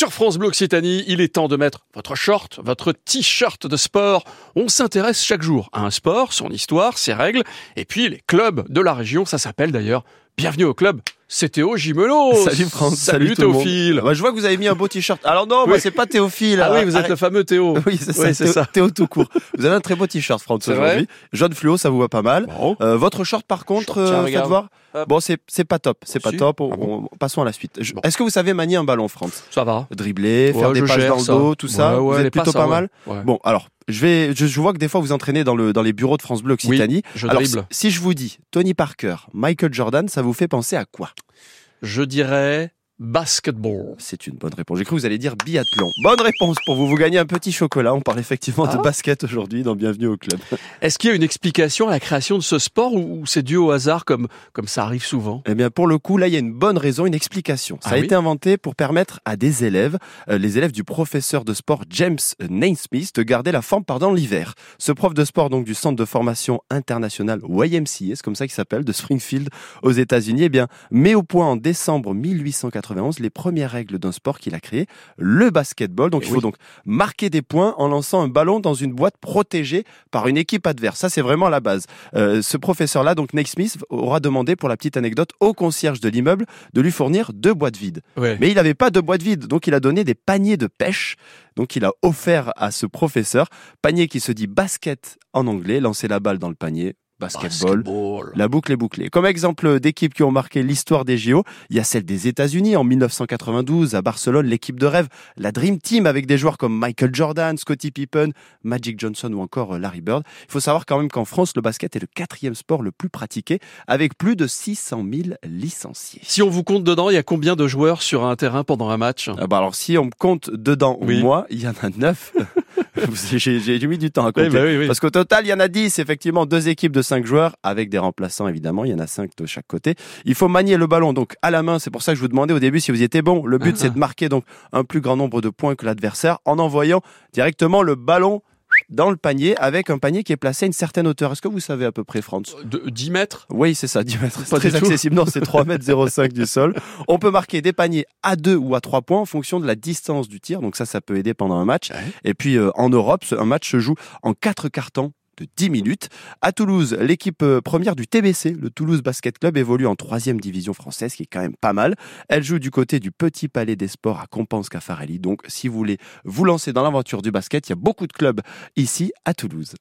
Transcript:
Sur France Bleu Occitanie, il est temps de mettre votre short, votre t-shirt de sport. On s'intéresse chaque jour à un sport, son histoire, ses règles, et puis les clubs de la région, ça s'appelle d'ailleurs Bienvenue au club c'est Théo Gimelo. Salut France. Salut, Théophile. Bah, je vois que vous avez mis un beau t-shirt. Alors non, moi c'est pas Théophile. Ah oui, vous êtes le fameux Théo. Oui, c'est ça, Théo, tout court. Vous avez un très beau t-shirt, France, aujourd'hui. Jaune fluo, ça vous va pas mal. Euh, votre short, par contre, euh, faites voir. Bon, c'est c'est pas top, c'est pas top. On, ah passons à la suite. Est-ce que vous savez manier un ballon, France Ça va. Dribbler, faire des pages dans le dos, tout ça. vous êtes plutôt pas, mal? Bon, alors je vais, je, vois que des fois vous entraînez dans le dans les bureaux de France Bleu Occitanie. je Alors, si je vous dis Tony Parker, Michael Jordan, ça vous fait penser à quoi? Je dirais basketball. C'est une bonne réponse. J'ai cru que vous allez dire biathlon. Bonne réponse pour vous. Vous gagnez un petit chocolat. On parle effectivement de ah. basket aujourd'hui dans Bienvenue au club. Est-ce qu'il y a une explication à la création de ce sport ou c'est dû au hasard comme, comme ça arrive souvent? Eh bien, pour le coup, là, il y a une bonne raison, une explication. Ça ah a été inventé pour permettre à des élèves, euh, les élèves du professeur de sport James Naismith, de garder la forme pendant l'hiver. Ce prof de sport, donc, du centre de formation international YMCA, c'est comme ça qu'il s'appelle, de Springfield aux États-Unis, eh bien, met au point en décembre 1880 les premières règles d'un sport qu'il a créé, le basketball. Donc eh il faut donc marquer des points en lançant un ballon dans une boîte protégée par une équipe adverse. Ça c'est vraiment la base. Euh, ce professeur-là, donc Nick Smith, aura demandé pour la petite anecdote au concierge de l'immeuble de lui fournir deux boîtes vides. Mais il n'avait pas de boîte vide, donc il a donné des paniers de pêche. Donc il a offert à ce professeur panier qui se dit basket en anglais, lancer la balle dans le panier, basketball. La boucle est bouclée. Comme exemple d'équipes qui ont marqué l'histoire des JO, il y a celle des États-Unis en 1992 à Barcelone, l'équipe de rêve, la Dream Team avec des joueurs comme Michael Jordan, Scottie Pippen, Magic Johnson ou encore euh, Larry Bird. Il faut savoir quand même qu'en France, le basket est le quatrième sport le plus pratiqué avec plus de 600 000 licenciés. Si on vous compte dedans, il y a combien de joueurs sur un terrain pendant un match? Ah bah Alors si on me compte dedans, moi, il y en a neuf. J'ai mis du temps à compter. Bah Parce qu'au total, il y en a 10, effectivement, deux équipes de 5 joueurs avec des remplaçants, évidemment. Il y en a 5 de chaque côté. Il faut manier le ballon donc à la main. C'est pour ça que je vous demandais au début si vous étiez bon. Le but, c'est de marquer donc un plus grand nombre de points que l'adversaire en envoyant directement le ballon dans le panier avec un panier qui est placé à une certaine hauteur. Est-ce que vous savez à peu près, Franz de 10 mètres? Oui, c'est ça, 10 mètres. Pas très accessible. Non, c'est 3 mètres 05 du sol. On peut marquer des paniers à 2 ou à 3 points en fonction de la distance du tir. Donc ça, ça peut aider pendant un match. Et puis euh, en Europe, un match se joue en 4 cartons de 10 minutes. À Toulouse, l'équipe euh, première du TBC, le Toulouse Basket Club, évolue en troisième division française, qui est quand même pas mal. Elle joue du côté du Petit Palais des Sports à Compense-Cafarelli. Donc, si vous voulez vous lancer dans l'aventure du basket, il y a beaucoup de clubs ici à Toulouse.